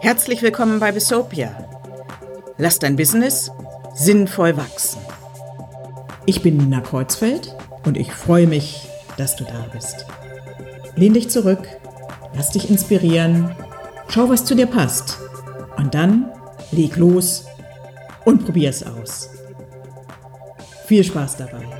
Herzlich willkommen bei Besopia. Lass dein Business sinnvoll wachsen. Ich bin Nina Kreuzfeld und ich freue mich, dass du da bist. Lehn dich zurück, lass dich inspirieren, schau, was zu dir passt und dann leg los und probier es aus. Viel Spaß dabei.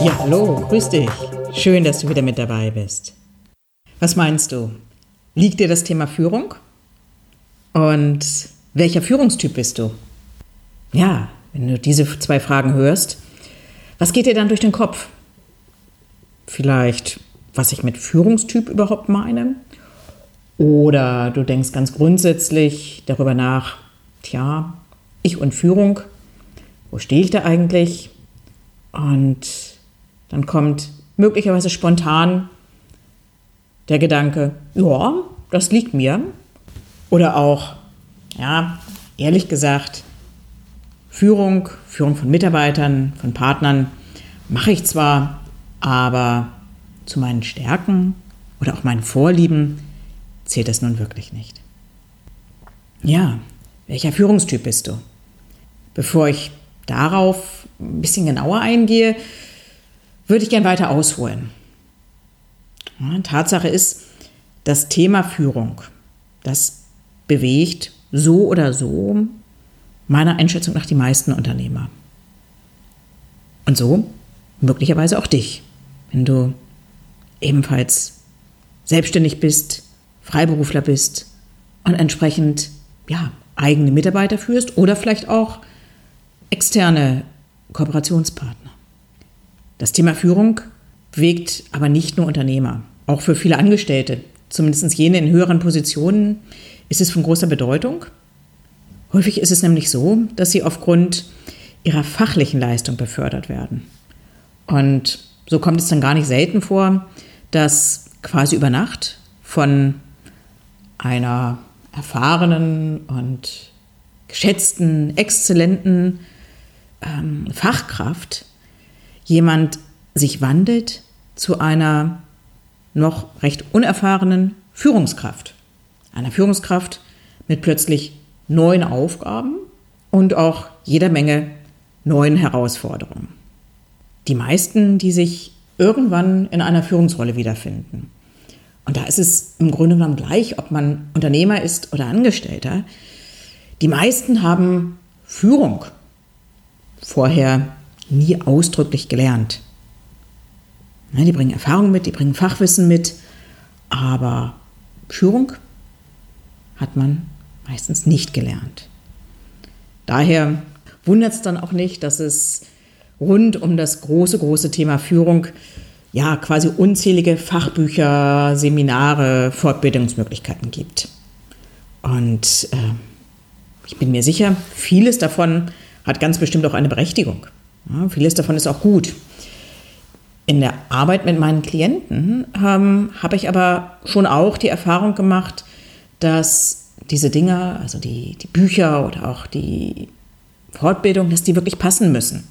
Ja, hallo, grüß dich. Schön, dass du wieder mit dabei bist. Was meinst du? Liegt dir das Thema Führung? Und welcher Führungstyp bist du? Ja, wenn du diese zwei Fragen hörst, was geht dir dann durch den Kopf? Vielleicht, was ich mit Führungstyp überhaupt meine? Oder du denkst ganz grundsätzlich darüber nach, tja, ich und Führung, wo stehe ich da eigentlich? Und dann kommt möglicherweise spontan der Gedanke, ja, das liegt mir. Oder auch, ja, ehrlich gesagt, Führung, Führung von Mitarbeitern, von Partnern mache ich zwar, aber zu meinen Stärken oder auch meinen Vorlieben zählt das nun wirklich nicht. Ja, welcher Führungstyp bist du? Bevor ich darauf ein bisschen genauer eingehe, würde ich gern weiter ausholen. Ja, Tatsache ist, das Thema Führung, das bewegt so oder so meiner Einschätzung nach die meisten Unternehmer. Und so möglicherweise auch dich, wenn du ebenfalls selbstständig bist, Freiberufler bist und entsprechend ja, eigene Mitarbeiter führst oder vielleicht auch externe Kooperationspartner. Das Thema Führung bewegt aber nicht nur Unternehmer, auch für viele Angestellte, zumindest jene in höheren Positionen, ist es von großer Bedeutung. Häufig ist es nämlich so, dass sie aufgrund ihrer fachlichen Leistung befördert werden. Und so kommt es dann gar nicht selten vor, dass quasi über Nacht von einer erfahrenen und geschätzten, exzellenten ähm, Fachkraft jemand sich wandelt zu einer noch recht unerfahrenen Führungskraft. Einer Führungskraft mit plötzlich neuen Aufgaben und auch jeder Menge neuen Herausforderungen. Die meisten, die sich irgendwann in einer Führungsrolle wiederfinden. Und da ist es im Grunde genommen gleich, ob man Unternehmer ist oder Angestellter. Die meisten haben Führung vorher nie ausdrücklich gelernt. Die bringen Erfahrung mit, die bringen Fachwissen mit, aber Führung hat man meistens nicht gelernt. Daher wundert es dann auch nicht, dass es rund um das große, große Thema Führung ja quasi unzählige Fachbücher, Seminare, Fortbildungsmöglichkeiten gibt. Und äh, ich bin mir sicher, vieles davon hat ganz bestimmt auch eine Berechtigung. Ja, vieles davon ist auch gut. In der Arbeit mit meinen Klienten ähm, habe ich aber schon auch die Erfahrung gemacht, dass diese Dinge, also die, die Bücher oder auch die Fortbildung, dass die wirklich passen müssen,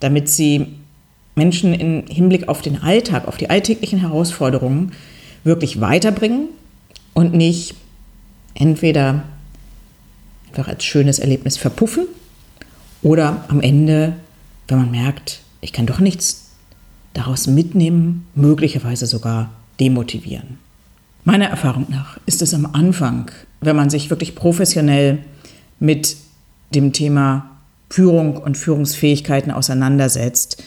damit sie Menschen im Hinblick auf den Alltag, auf die alltäglichen Herausforderungen wirklich weiterbringen und nicht entweder einfach als schönes Erlebnis verpuffen oder am Ende, wenn man merkt, ich kann doch nichts daraus mitnehmen, möglicherweise sogar demotivieren. Meiner Erfahrung nach ist es am Anfang, wenn man sich wirklich professionell mit dem Thema Führung und Führungsfähigkeiten auseinandersetzt,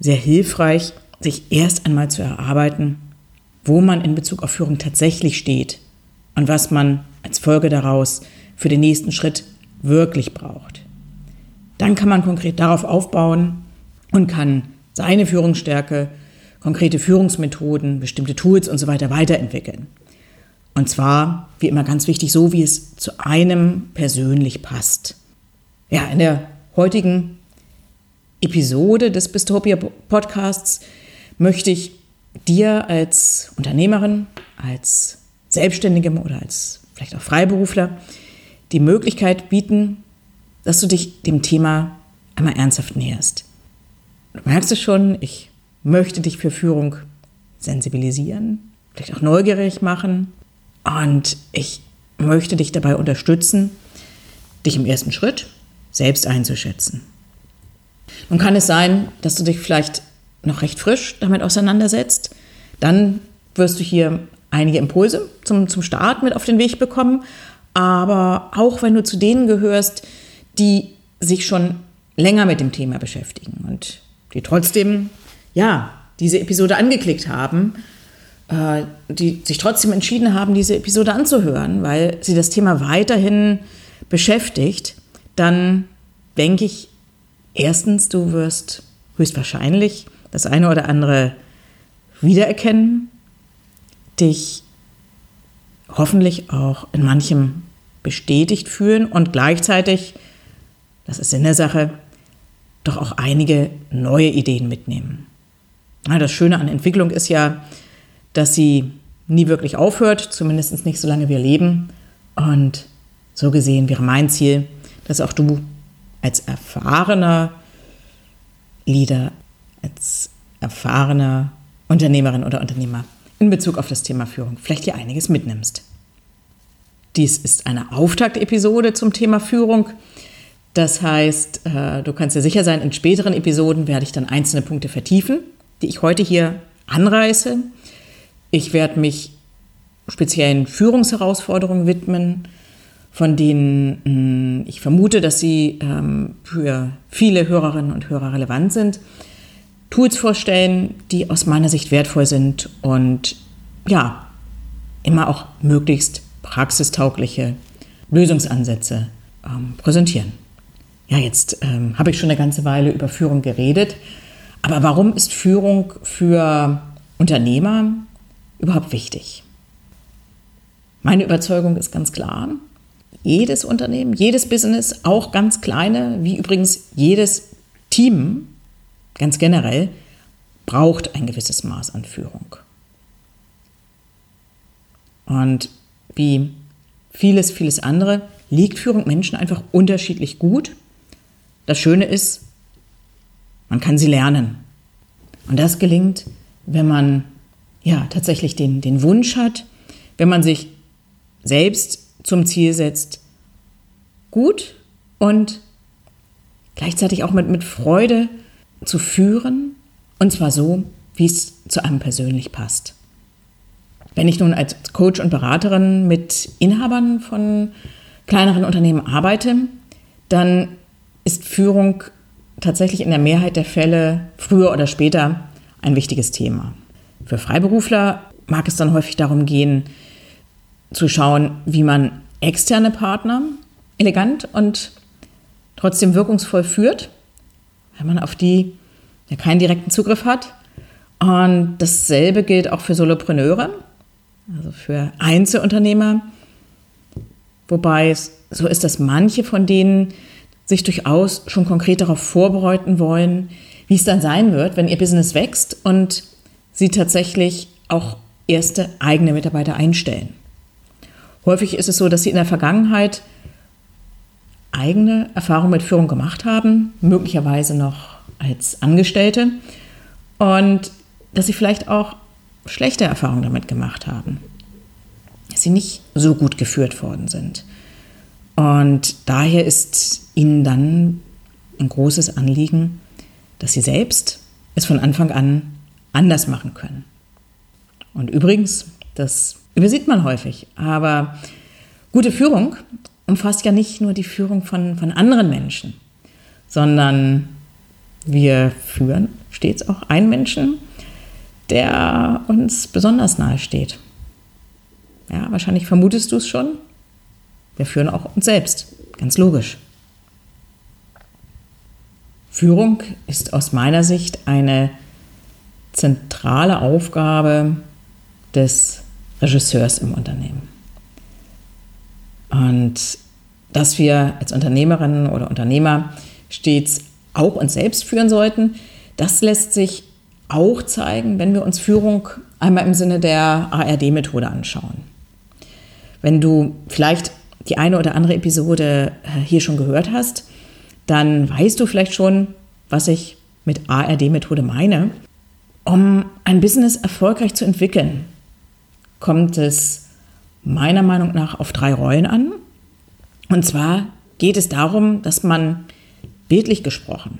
sehr hilfreich, sich erst einmal zu erarbeiten, wo man in Bezug auf Führung tatsächlich steht und was man als Folge daraus für den nächsten Schritt wirklich braucht. Dann kann man konkret darauf aufbauen und kann seine Führungsstärke, konkrete Führungsmethoden, bestimmte Tools und so weiter weiterentwickeln. Und zwar, wie immer ganz wichtig, so wie es zu einem persönlich passt. Ja, in der heutigen Episode des Bistopia Podcasts möchte ich dir als Unternehmerin, als Selbstständigem oder als vielleicht auch Freiberufler die Möglichkeit bieten, dass du dich dem Thema einmal ernsthaft näherst. Du merkst es schon, ich möchte dich für Führung sensibilisieren, vielleicht auch neugierig machen und ich möchte dich dabei unterstützen, dich im ersten Schritt selbst einzuschätzen. Nun kann es sein, dass du dich vielleicht noch recht frisch damit auseinandersetzt. Dann wirst du hier einige Impulse zum, zum Start mit auf den Weg bekommen. Aber auch wenn du zu denen gehörst, die sich schon länger mit dem Thema beschäftigen und die trotzdem, ja, diese Episode angeklickt haben, äh, die sich trotzdem entschieden haben, diese Episode anzuhören, weil sie das Thema weiterhin beschäftigt, dann denke ich, erstens, du wirst höchstwahrscheinlich das eine oder andere wiedererkennen, dich hoffentlich auch in manchem bestätigt fühlen und gleichzeitig, das ist in der Sache, doch auch einige neue Ideen mitnehmen. Das Schöne an Entwicklung ist ja, dass sie nie wirklich aufhört, zumindest nicht solange wir leben. Und so gesehen wäre mein Ziel, dass auch du als erfahrener Leader, als erfahrener Unternehmerin oder Unternehmer in Bezug auf das Thema Führung vielleicht hier einiges mitnimmst. Dies ist eine Auftaktepisode zum Thema Führung. Das heißt, äh, du kannst dir sicher sein, in späteren Episoden werde ich dann einzelne Punkte vertiefen, die ich heute hier anreiße. Ich werde mich speziellen Führungsherausforderungen widmen, von denen hm, ich vermute, dass sie ähm, für viele Hörerinnen und Hörer relevant sind. Tools vorstellen, die aus meiner Sicht wertvoll sind und ja, immer auch möglichst praxistaugliche Lösungsansätze ähm, präsentieren. Ja, jetzt ähm, habe ich schon eine ganze Weile über Führung geredet, aber warum ist Führung für Unternehmer überhaupt wichtig? Meine Überzeugung ist ganz klar, jedes Unternehmen, jedes Business, auch ganz kleine, wie übrigens jedes Team, ganz generell, braucht ein gewisses Maß an Führung. Und wie vieles, vieles andere liegt Führung Menschen einfach unterschiedlich gut. Das Schöne ist, man kann sie lernen. Und das gelingt, wenn man ja tatsächlich den, den Wunsch hat, wenn man sich selbst zum Ziel setzt, gut und gleichzeitig auch mit, mit Freude zu führen, und zwar so, wie es zu einem persönlich passt. Wenn ich nun als Coach und Beraterin mit Inhabern von kleineren Unternehmen arbeite, dann ist Führung tatsächlich in der Mehrheit der Fälle früher oder später ein wichtiges Thema. Für Freiberufler mag es dann häufig darum gehen, zu schauen, wie man externe Partner elegant und trotzdem wirkungsvoll führt, wenn man auf die ja keinen direkten Zugriff hat. Und dasselbe gilt auch für Solopreneure, also für Einzelunternehmer. Wobei es so ist, dass manche von denen sich durchaus schon konkret darauf vorbereiten wollen, wie es dann sein wird, wenn ihr Business wächst und sie tatsächlich auch erste eigene Mitarbeiter einstellen. Häufig ist es so, dass sie in der Vergangenheit eigene Erfahrungen mit Führung gemacht haben, möglicherweise noch als Angestellte und dass sie vielleicht auch schlechte Erfahrungen damit gemacht haben, dass sie nicht so gut geführt worden sind. Und daher ist ihnen dann ein großes Anliegen, dass sie selbst es von Anfang an anders machen können. Und übrigens, das Übersieht man häufig. Aber gute Führung umfasst ja nicht nur die Führung von, von anderen Menschen, sondern wir führen stets auch einen Menschen, der uns besonders nahe steht. Ja, wahrscheinlich vermutest du es schon. Wir führen auch uns selbst, ganz logisch. Führung ist aus meiner Sicht eine zentrale Aufgabe des Regisseurs im Unternehmen. Und dass wir als Unternehmerinnen oder Unternehmer stets auch uns selbst führen sollten, das lässt sich auch zeigen, wenn wir uns Führung einmal im Sinne der ARD-Methode anschauen. Wenn du vielleicht die eine oder andere Episode äh, hier schon gehört hast, dann weißt du vielleicht schon, was ich mit ARD-Methode meine. Um ein Business erfolgreich zu entwickeln, kommt es meiner Meinung nach auf drei Rollen an. Und zwar geht es darum, dass man bildlich gesprochen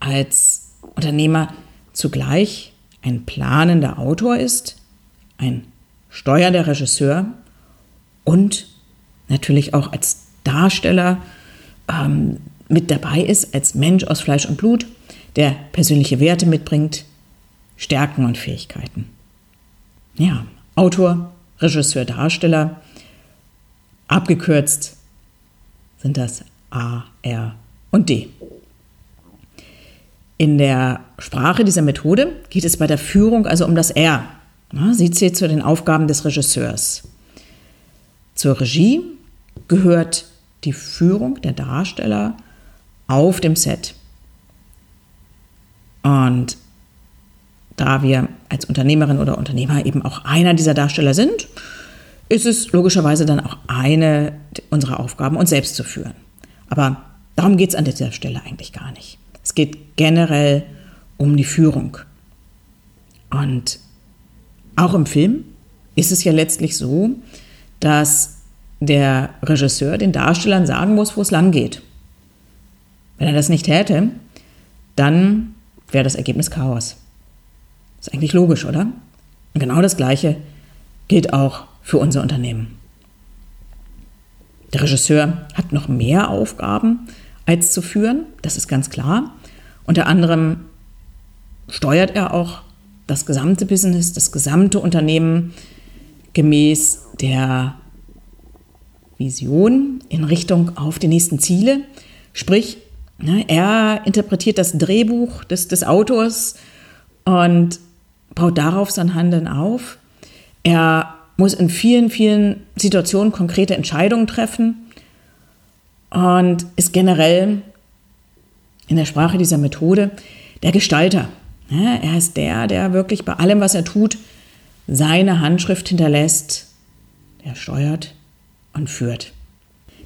als Unternehmer zugleich ein planender Autor ist, ein steuernder Regisseur und natürlich auch als Darsteller ähm, mit dabei ist, als Mensch aus Fleisch und Blut, der persönliche Werte mitbringt, Stärken und Fähigkeiten. Ja, Autor, Regisseur, Darsteller, abgekürzt sind das A, R und D. In der Sprache dieser Methode geht es bei der Führung also um das R. Sie zählt zu den Aufgaben des Regisseurs. Zur Regie gehört die Führung der Darsteller auf dem Set. Und da wir als Unternehmerin oder Unternehmer eben auch einer dieser Darsteller sind, ist es logischerweise dann auch eine unserer Aufgaben, uns selbst zu führen. Aber darum geht es an dieser Stelle eigentlich gar nicht. Es geht generell um die Führung. Und auch im Film ist es ja letztlich so, dass der Regisseur den Darstellern sagen muss, wo es lang geht. Wenn er das nicht täte, dann wäre das Ergebnis Chaos. Ist eigentlich logisch, oder? Und genau das Gleiche gilt auch für unser Unternehmen. Der Regisseur hat noch mehr Aufgaben als zu führen, das ist ganz klar. Unter anderem steuert er auch das gesamte Business, das gesamte Unternehmen gemäß der Vision in Richtung auf die nächsten Ziele. Sprich, ne, er interpretiert das Drehbuch des, des Autors und baut darauf sein Handeln auf. Er muss in vielen, vielen Situationen konkrete Entscheidungen treffen und ist generell in der Sprache dieser Methode der Gestalter. Er ist der, der wirklich bei allem, was er tut, seine Handschrift hinterlässt. Der steuert und führt.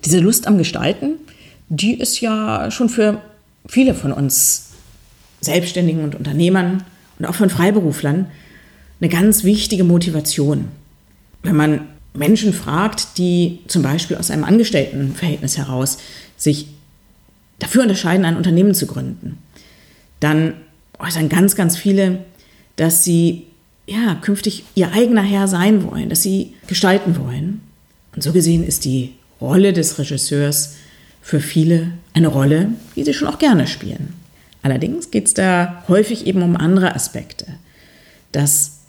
Diese Lust am Gestalten, die ist ja schon für viele von uns Selbstständigen und Unternehmern und auch von Freiberuflern eine ganz wichtige Motivation. Wenn man Menschen fragt, die zum Beispiel aus einem Angestelltenverhältnis heraus sich dafür unterscheiden, ein Unternehmen zu gründen, dann äußern ganz, ganz viele, dass sie ja künftig ihr eigener Herr sein wollen, dass sie gestalten wollen. Und so gesehen ist die Rolle des Regisseurs für viele eine Rolle, die sie schon auch gerne spielen. Allerdings geht es da häufig eben um andere Aspekte, dass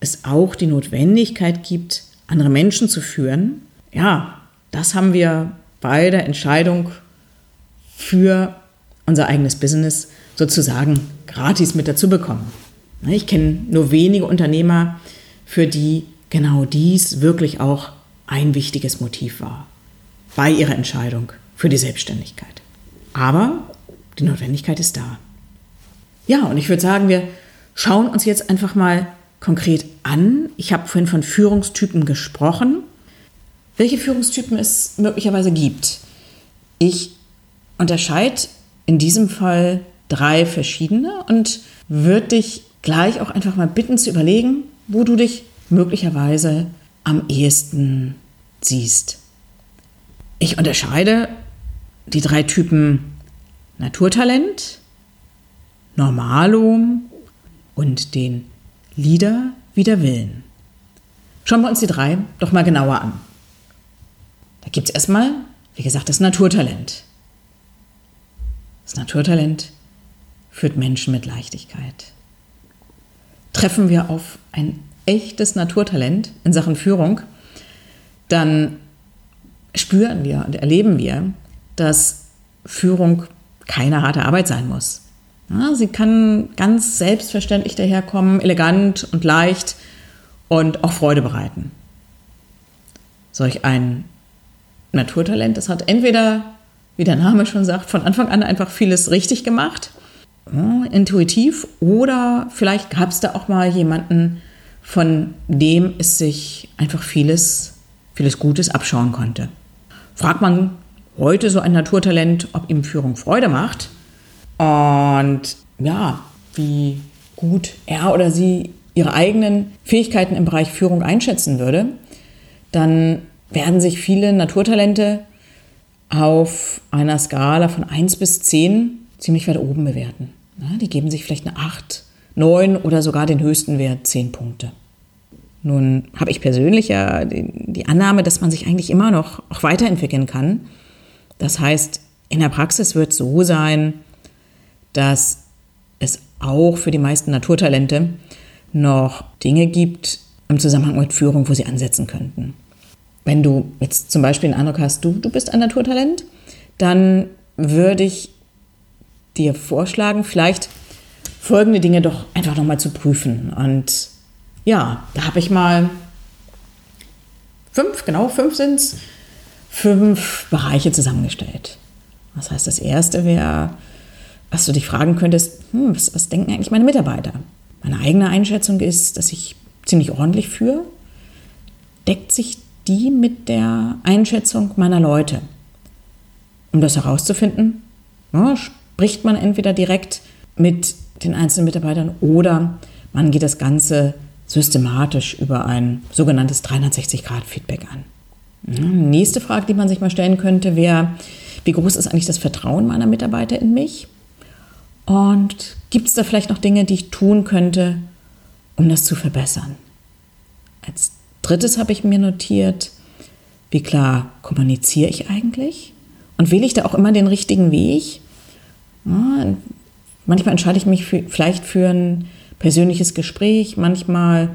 es auch die Notwendigkeit gibt, andere Menschen zu führen. Ja, das haben wir bei der Entscheidung für unser eigenes Business sozusagen gratis mit dazu bekommen. Ich kenne nur wenige Unternehmer, für die genau dies wirklich auch ein wichtiges Motiv war bei ihrer Entscheidung für die Selbstständigkeit. Aber die Notwendigkeit ist da. Ja, und ich würde sagen, wir schauen uns jetzt einfach mal konkret an. Ich habe vorhin von Führungstypen gesprochen. Welche Führungstypen es möglicherweise gibt. Ich unterscheide in diesem Fall drei verschiedene und würde dich gleich auch einfach mal bitten zu überlegen, wo du dich möglicherweise am ehesten siehst. Ich unterscheide die drei Typen Naturtalent, Normalo und den Lieder wider Willen. Schauen wir uns die drei doch mal genauer an. Da gibt es erstmal, wie gesagt, das Naturtalent. Das Naturtalent führt Menschen mit Leichtigkeit. Treffen wir auf ein echtes Naturtalent in Sachen Führung, dann spüren wir und erleben wir, dass Führung keine harte Arbeit sein muss. Ja, sie kann ganz selbstverständlich daherkommen, elegant und leicht und auch Freude bereiten. Solch ein Naturtalent, das hat entweder, wie der Name schon sagt, von Anfang an einfach vieles richtig gemacht, intuitiv, oder vielleicht gab es da auch mal jemanden, von dem es sich einfach vieles, vieles Gutes abschauen konnte. Fragt man heute so ein Naturtalent, ob ihm Führung Freude macht und ja, wie gut er oder sie ihre eigenen Fähigkeiten im Bereich Führung einschätzen würde, dann werden sich viele Naturtalente auf einer Skala von 1 bis 10 ziemlich weit oben bewerten. Die geben sich vielleicht eine 8, 9 oder sogar den höchsten Wert 10 Punkte. Nun habe ich persönlich ja die Annahme, dass man sich eigentlich immer noch auch weiterentwickeln kann. Das heißt, in der Praxis wird es so sein, dass es auch für die meisten Naturtalente noch Dinge gibt im Zusammenhang mit Führung, wo sie ansetzen könnten. Wenn du jetzt zum Beispiel den Eindruck hast, du, du bist ein Naturtalent, dann würde ich dir vorschlagen, vielleicht folgende Dinge doch einfach nochmal zu prüfen. Und ja, da habe ich mal fünf, genau fünf sind es, fünf Bereiche zusammengestellt. Das heißt, das erste wäre, was du dich fragen könntest, hm, was, was denken eigentlich meine Mitarbeiter? Meine eigene Einschätzung ist, dass ich ziemlich ordentlich führe. Deckt sich die mit der Einschätzung meiner Leute? Um das herauszufinden, ja, spricht man entweder direkt mit den einzelnen Mitarbeitern oder man geht das Ganze systematisch über ein sogenanntes 360-Grad-Feedback an. Ja, nächste Frage, die man sich mal stellen könnte, wäre, wie groß ist eigentlich das Vertrauen meiner Mitarbeiter in mich? Und gibt es da vielleicht noch Dinge, die ich tun könnte, um das zu verbessern? Als drittes habe ich mir notiert, wie klar kommuniziere ich eigentlich? Und wähle ich da auch immer den richtigen Weg? Ja, manchmal entscheide ich mich für, vielleicht für ein persönliches Gespräch, manchmal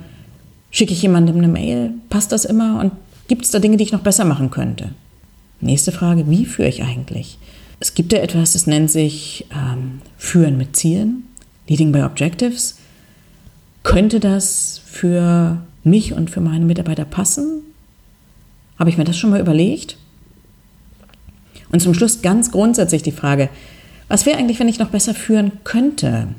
schicke ich jemandem eine Mail. Passt das immer? Und gibt es da Dinge, die ich noch besser machen könnte? Nächste Frage, wie führe ich eigentlich? Es gibt ja etwas, das nennt sich ähm, Führen mit Zielen, Leading by Objectives. Könnte das für mich und für meine Mitarbeiter passen? Habe ich mir das schon mal überlegt? Und zum Schluss ganz grundsätzlich die Frage, was wäre eigentlich, wenn ich noch besser führen könnte?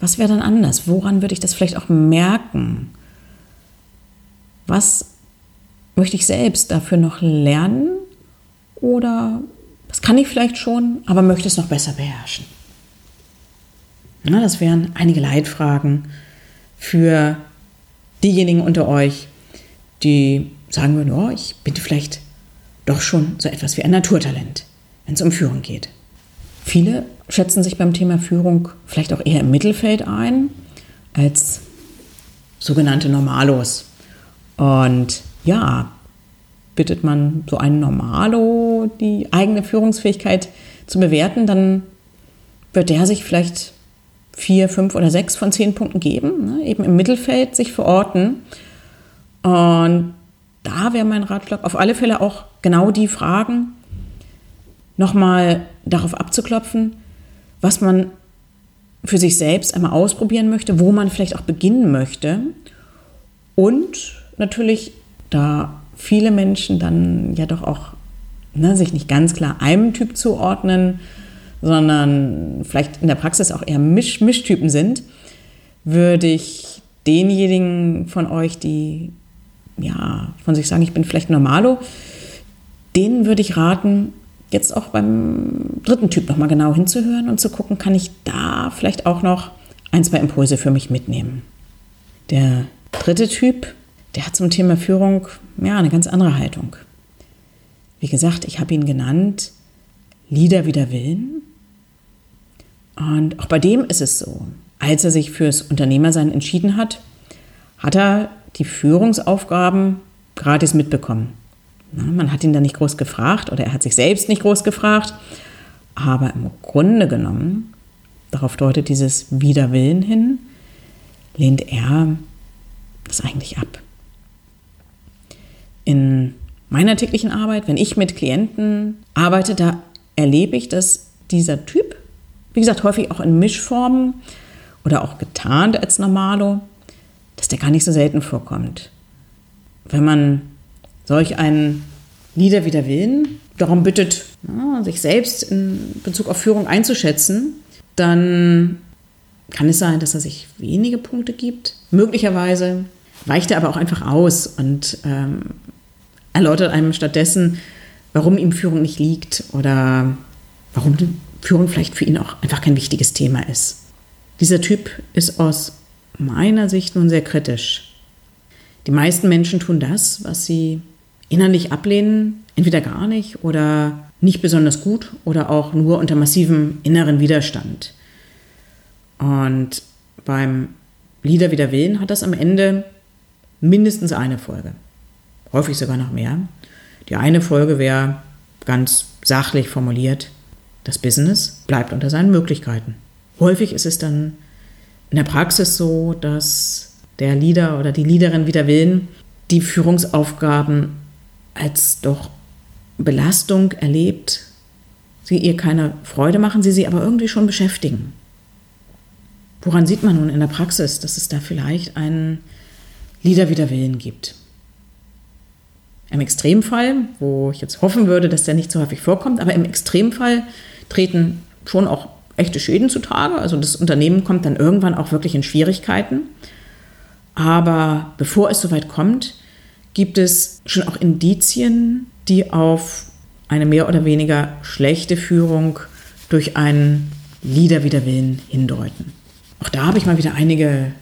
Was wäre dann anders? Woran würde ich das vielleicht auch merken? Was möchte ich selbst dafür noch lernen? Oder das kann ich vielleicht schon, aber möchte es noch besser beherrschen? Na, das wären einige Leitfragen für diejenigen unter euch, die sagen würden, oh, ich bin vielleicht doch schon so etwas wie ein Naturtalent, wenn es um Führung geht. Viele schätzen sich beim Thema Führung vielleicht auch eher im Mittelfeld ein als sogenannte Normalos. Und ja, bittet man so einen Normalo, die eigene Führungsfähigkeit zu bewerten, dann wird der sich vielleicht vier, fünf oder sechs von zehn Punkten geben, ne? eben im Mittelfeld sich verorten. Und da wäre mein Ratschlag auf alle Fälle auch genau die Fragen nochmal darauf abzuklopfen, was man für sich selbst einmal ausprobieren möchte, wo man vielleicht auch beginnen möchte. Und natürlich, da viele Menschen dann ja doch auch ne, sich nicht ganz klar einem Typ zuordnen, sondern vielleicht in der Praxis auch eher Misch Mischtypen sind, würde ich denjenigen von euch, die ja von sich sagen, ich bin vielleicht Normalo, denen würde ich raten, jetzt auch beim dritten Typ nochmal genau hinzuhören und zu gucken, kann ich da vielleicht auch noch ein, zwei Impulse für mich mitnehmen. Der dritte Typ, der hat zum Thema Führung ja eine ganz andere Haltung. Wie gesagt, ich habe ihn genannt Lieder wider Willen. Und auch bei dem ist es so. Als er sich fürs Unternehmersein entschieden hat, hat er die Führungsaufgaben gratis mitbekommen. Man hat ihn da nicht groß gefragt oder er hat sich selbst nicht groß gefragt. Aber im Grunde genommen, darauf deutet dieses Widerwillen hin, lehnt er das eigentlich ab. In meiner täglichen Arbeit, wenn ich mit Klienten arbeite, da erlebe ich, dass dieser Typ, wie gesagt, häufig auch in Mischformen oder auch getarnt als Normalo, dass der gar nicht so selten vorkommt. Wenn man solch einen Lieder wider Willen darum bittet, ja, sich selbst in Bezug auf Führung einzuschätzen, dann kann es sein, dass er sich wenige Punkte gibt. Möglicherweise weicht er aber auch einfach aus und ähm, erläutert einem stattdessen, warum ihm Führung nicht liegt oder warum Führung vielleicht für ihn auch einfach kein wichtiges Thema ist. Dieser Typ ist aus meiner Sicht nun sehr kritisch. Die meisten Menschen tun das, was sie innerlich ablehnen, entweder gar nicht oder nicht besonders gut oder auch nur unter massivem inneren Widerstand. Und beim Lieder wider Willen hat das am Ende mindestens eine Folge. Häufig sogar noch mehr. Die eine Folge wäre ganz sachlich formuliert, das Business bleibt unter seinen Möglichkeiten. Häufig ist es dann in der Praxis so, dass der Leader oder die Leaderin wider Willen die Führungsaufgaben als doch Belastung erlebt, sie ihr keine Freude machen, sie sie aber irgendwie schon beschäftigen. Woran sieht man nun in der Praxis, dass es da vielleicht einen Lieder wider Willen gibt? Im Extremfall, wo ich jetzt hoffen würde, dass der nicht so häufig vorkommt, aber im Extremfall treten schon auch echte Schäden zutage. Also das Unternehmen kommt dann irgendwann auch wirklich in Schwierigkeiten. Aber bevor es soweit kommt, gibt es schon auch Indizien, die auf eine mehr oder weniger schlechte Führung durch einen Lieder wider Willen hindeuten. Auch da habe ich mal wieder einige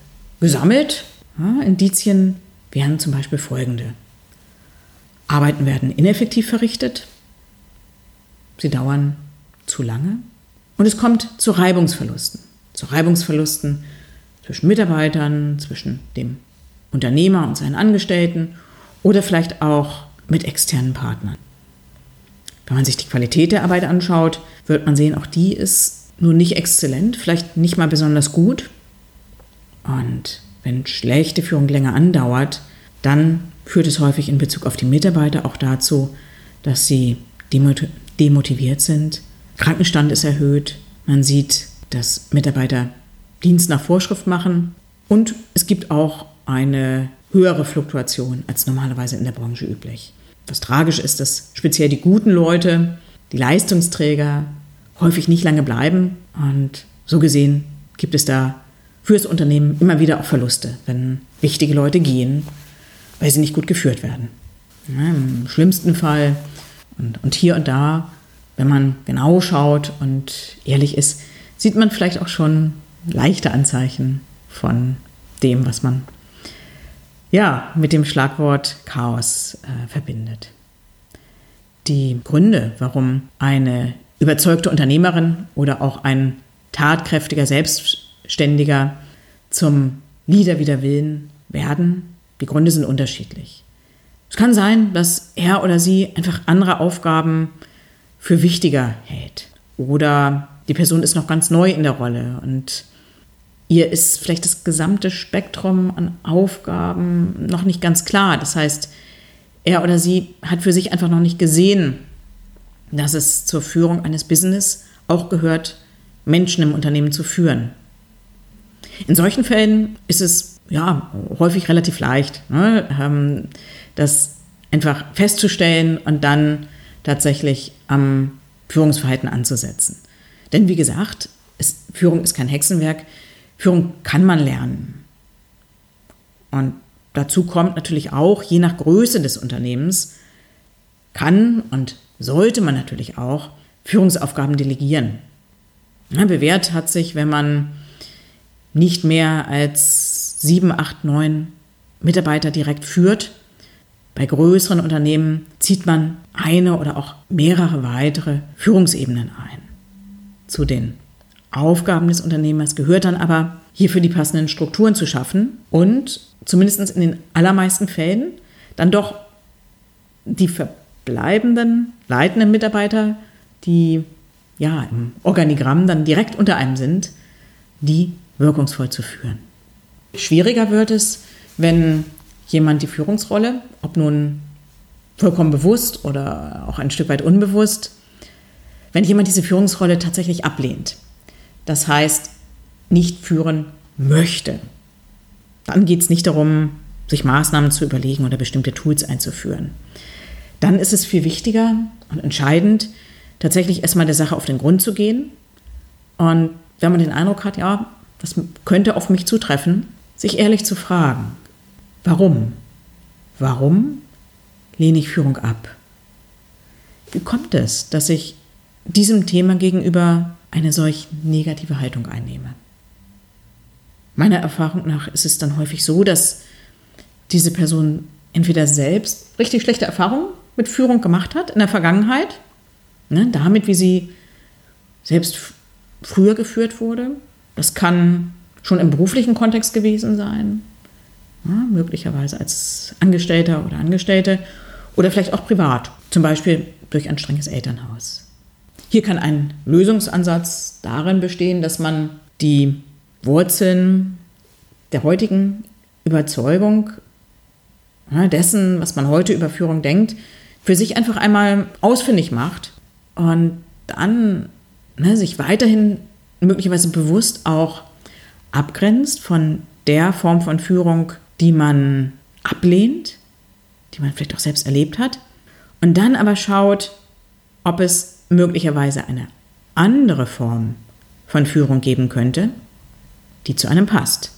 gesammelt. Ja, Indizien wären zum Beispiel folgende. Arbeiten werden ineffektiv verrichtet. Sie dauern zu lange. Und es kommt zu Reibungsverlusten. Zu Reibungsverlusten zwischen Mitarbeitern, zwischen dem Unternehmer und seinen Angestellten oder vielleicht auch mit externen Partnern. Wenn man sich die Qualität der Arbeit anschaut, wird man sehen, auch die ist nur nicht exzellent, vielleicht nicht mal besonders gut. Und wenn schlechte Führung länger andauert, dann führt es häufig in Bezug auf die Mitarbeiter auch dazu, dass sie demotiviert sind. Krankenstand ist erhöht. Man sieht, dass Mitarbeiter Dienst nach Vorschrift machen. Und es gibt auch eine höhere Fluktuation als normalerweise in der Branche üblich. Was tragisch ist, dass speziell die guten Leute, die Leistungsträger, häufig nicht lange bleiben. Und so gesehen gibt es da fürs Unternehmen immer wieder auch Verluste, wenn wichtige Leute gehen, weil sie nicht gut geführt werden. Ja, Im schlimmsten Fall und, und hier und da, wenn man genau schaut und ehrlich ist, sieht man vielleicht auch schon leichte Anzeichen von dem, was man ja mit dem Schlagwort Chaos äh, verbindet. Die Gründe, warum eine überzeugte Unternehmerin oder auch ein tatkräftiger Selbstständiger zum Leader wider Willen werden. Die Gründe sind unterschiedlich. Es kann sein, dass er oder sie einfach andere Aufgaben für wichtiger hält. Oder die Person ist noch ganz neu in der Rolle und ihr ist vielleicht das gesamte Spektrum an Aufgaben noch nicht ganz klar. Das heißt, er oder sie hat für sich einfach noch nicht gesehen, dass es zur Führung eines Business auch gehört, Menschen im Unternehmen zu führen. In solchen Fällen ist es ja häufig relativ leicht, ne, ähm, das einfach festzustellen und dann tatsächlich am Führungsverhalten anzusetzen. Denn wie gesagt, ist, Führung ist kein Hexenwerk. Führung kann man lernen. Und dazu kommt natürlich auch, je nach Größe des Unternehmens, kann und sollte man natürlich auch Führungsaufgaben delegieren. Ja, bewährt hat sich, wenn man nicht mehr als sieben, acht, neun Mitarbeiter direkt führt. Bei größeren Unternehmen zieht man eine oder auch mehrere weitere Führungsebenen ein. Zu den Aufgaben des Unternehmers gehört dann aber, hierfür die passenden Strukturen zu schaffen und zumindest in den allermeisten Fällen dann doch die verbleibenden leitenden Mitarbeiter, die ja im Organigramm dann direkt unter einem sind, die wirkungsvoll zu führen. Schwieriger wird es, wenn jemand die Führungsrolle, ob nun vollkommen bewusst oder auch ein Stück weit unbewusst, wenn jemand diese Führungsrolle tatsächlich ablehnt. Das heißt, nicht führen möchte. Dann geht es nicht darum, sich Maßnahmen zu überlegen oder bestimmte Tools einzuführen dann ist es viel wichtiger und entscheidend, tatsächlich erstmal der Sache auf den Grund zu gehen. Und wenn man den Eindruck hat, ja, das könnte auf mich zutreffen, sich ehrlich zu fragen, warum? Warum lehne ich Führung ab? Wie kommt es, dass ich diesem Thema gegenüber eine solch negative Haltung einnehme? Meiner Erfahrung nach ist es dann häufig so, dass diese Person entweder selbst richtig schlechte Erfahrungen mit Führung gemacht hat in der Vergangenheit, ne, damit, wie sie selbst früher geführt wurde. Das kann schon im beruflichen Kontext gewesen sein, ja, möglicherweise als Angestellter oder Angestellte. Oder vielleicht auch privat, zum Beispiel durch ein strenges Elternhaus. Hier kann ein Lösungsansatz darin bestehen, dass man die Wurzeln der heutigen Überzeugung, ja, dessen, was man heute über Führung denkt, für sich einfach einmal ausfindig macht und dann ne, sich weiterhin möglicherweise bewusst auch abgrenzt von der Form von Führung, die man ablehnt, die man vielleicht auch selbst erlebt hat, und dann aber schaut, ob es möglicherweise eine andere Form von Führung geben könnte, die zu einem passt,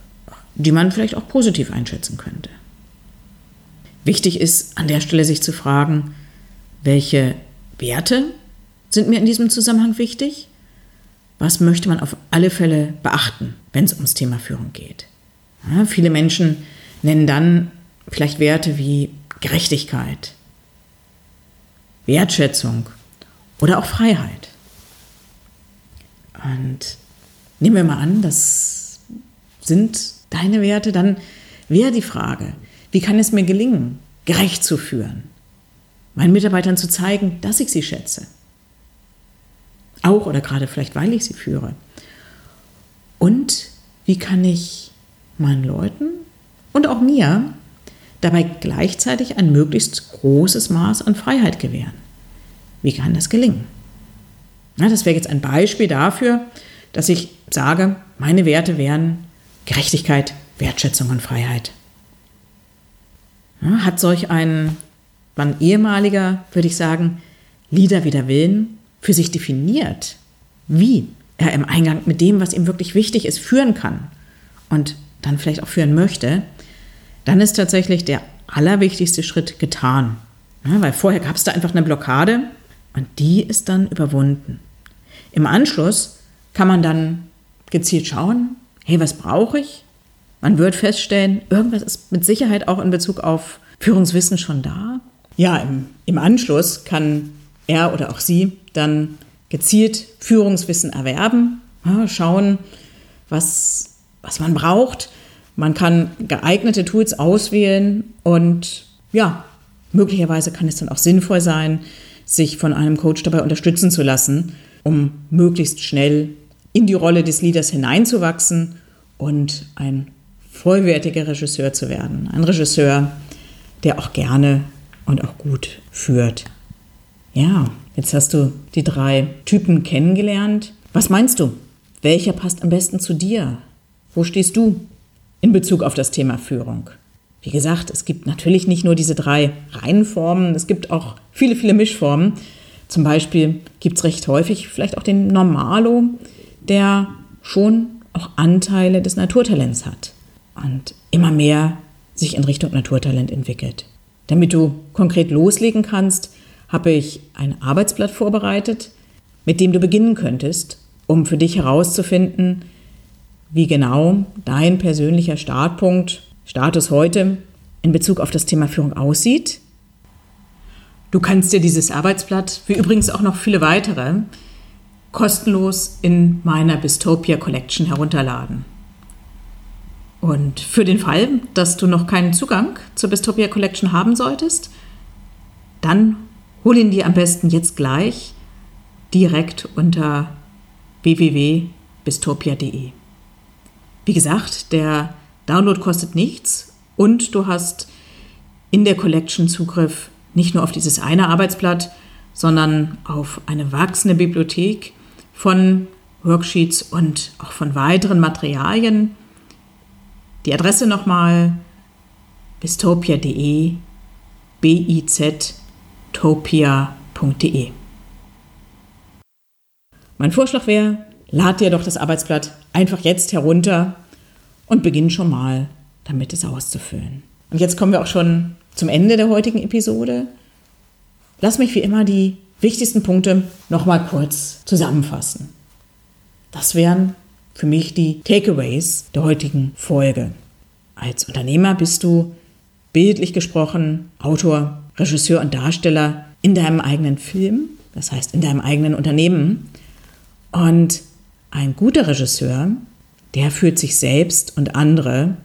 die man vielleicht auch positiv einschätzen könnte. Wichtig ist an der Stelle sich zu fragen, welche Werte sind mir in diesem Zusammenhang wichtig? Was möchte man auf alle Fälle beachten, wenn es ums Thema Führung geht? Ja, viele Menschen nennen dann vielleicht Werte wie Gerechtigkeit, Wertschätzung oder auch Freiheit. Und nehmen wir mal an, das sind deine Werte, dann wäre die Frage, wie kann es mir gelingen, gerecht zu führen, meinen Mitarbeitern zu zeigen, dass ich sie schätze. Auch oder gerade vielleicht, weil ich sie führe. Und wie kann ich meinen Leuten und auch mir dabei gleichzeitig ein möglichst großes Maß an Freiheit gewähren? Wie kann das gelingen? Na, das wäre jetzt ein Beispiel dafür, dass ich sage, meine Werte wären Gerechtigkeit, Wertschätzung und Freiheit. Ja, hat solch ein wann ehemaliger, würde ich sagen, Lieder wider Willen für sich definiert, wie er im Eingang mit dem, was ihm wirklich wichtig ist, führen kann und dann vielleicht auch führen möchte, dann ist tatsächlich der allerwichtigste Schritt getan. Ja, weil vorher gab es da einfach eine Blockade und die ist dann überwunden. Im Anschluss kann man dann gezielt schauen, hey, was brauche ich? Man wird feststellen, irgendwas ist mit Sicherheit auch in Bezug auf Führungswissen schon da. Ja, im, im Anschluss kann er oder auch sie dann gezielt Führungswissen erwerben, schauen, was, was man braucht. Man kann geeignete Tools auswählen und ja, möglicherweise kann es dann auch sinnvoll sein, sich von einem Coach dabei unterstützen zu lassen, um möglichst schnell in die Rolle des Leaders hineinzuwachsen und ein vollwertiger Regisseur zu werden. Ein Regisseur, der auch gerne und auch gut führt. Ja, jetzt hast du die drei Typen kennengelernt. Was meinst du? Welcher passt am besten zu dir? Wo stehst du in Bezug auf das Thema Führung? Wie gesagt, es gibt natürlich nicht nur diese drei Reihenformen, es gibt auch viele, viele Mischformen. Zum Beispiel gibt es recht häufig vielleicht auch den Normalo, der schon auch Anteile des Naturtalents hat und immer mehr sich in Richtung Naturtalent entwickelt. Damit du konkret loslegen kannst, habe ich ein Arbeitsblatt vorbereitet, mit dem du beginnen könntest, um für dich herauszufinden, wie genau dein persönlicher Startpunkt, Status heute in Bezug auf das Thema Führung aussieht. Du kannst dir dieses Arbeitsblatt, wie übrigens auch noch viele weitere, kostenlos in meiner Bistopia Collection herunterladen. Und für den Fall, dass du noch keinen Zugang zur Bistopia Collection haben solltest, dann hol ihn dir am besten jetzt gleich direkt unter www.bistopia.de. Wie gesagt, der Download kostet nichts und du hast in der Collection Zugriff nicht nur auf dieses eine Arbeitsblatt, sondern auf eine wachsende Bibliothek von Worksheets und auch von weiteren Materialien. Die Adresse nochmal bistopia.de, biztopia.de. Mein Vorschlag wäre, lad dir doch das Arbeitsblatt einfach jetzt herunter und beginn schon mal damit es auszufüllen. Und jetzt kommen wir auch schon zum Ende der heutigen Episode. Lass mich wie immer die wichtigsten Punkte nochmal kurz zusammenfassen. Das wären für mich die Takeaways der heutigen Folge. Als Unternehmer bist du bildlich gesprochen Autor, Regisseur und Darsteller in deinem eigenen Film, das heißt in deinem eigenen Unternehmen. Und ein guter Regisseur, der führt sich selbst und andere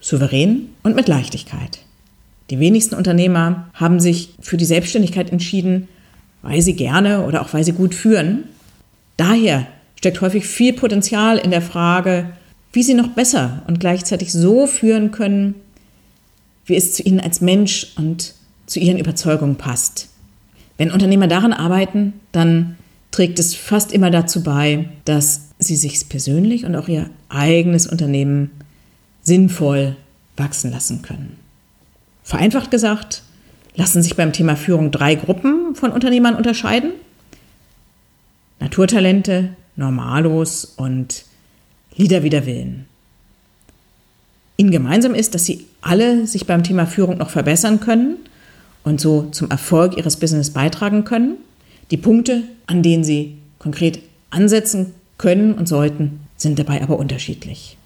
souverän und mit Leichtigkeit. Die wenigsten Unternehmer haben sich für die Selbstständigkeit entschieden, weil sie gerne oder auch weil sie gut führen. Daher steckt häufig viel Potenzial in der Frage, wie sie noch besser und gleichzeitig so führen können, wie es zu ihnen als Mensch und zu ihren Überzeugungen passt. Wenn Unternehmer daran arbeiten, dann trägt es fast immer dazu bei, dass sie sich persönlich und auch ihr eigenes Unternehmen sinnvoll wachsen lassen können. Vereinfacht gesagt, lassen sich beim Thema Führung drei Gruppen von Unternehmern unterscheiden. Naturtalente, Normalos und Lieder wider Willen. Ihnen gemeinsam ist, dass sie alle sich beim Thema Führung noch verbessern können und so zum Erfolg ihres Business beitragen können. Die Punkte, an denen sie konkret ansetzen können und sollten, sind dabei aber unterschiedlich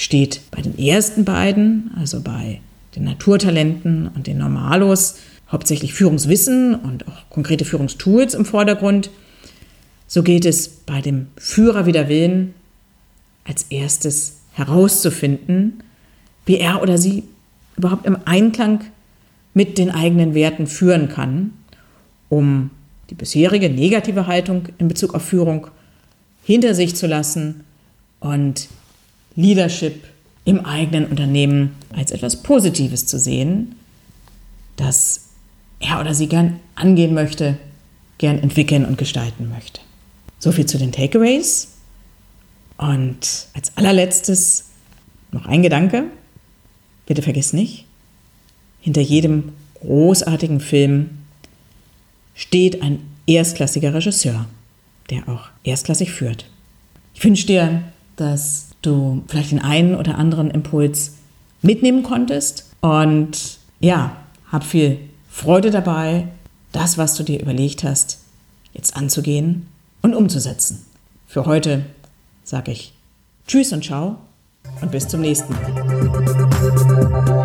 steht bei den ersten beiden, also bei den Naturtalenten und den Normalos, hauptsächlich Führungswissen und auch konkrete Führungstools im Vordergrund. So gilt es bei dem Führer wider Willen als erstes herauszufinden, wie er oder sie überhaupt im Einklang mit den eigenen Werten führen kann, um die bisherige negative Haltung in Bezug auf Führung hinter sich zu lassen und Leadership im eigenen Unternehmen als etwas Positives zu sehen, das er oder sie gern angehen möchte, gern entwickeln und gestalten möchte. So viel zu den Takeaways. Und als allerletztes noch ein Gedanke. Bitte vergiss nicht, hinter jedem großartigen Film steht ein erstklassiger Regisseur, der auch erstklassig führt. Ich wünsche dir, dass du vielleicht den einen oder anderen Impuls mitnehmen konntest. Und ja, hab viel Freude dabei, das, was du dir überlegt hast, jetzt anzugehen und umzusetzen. Für heute sage ich Tschüss und Ciao und bis zum nächsten Mal.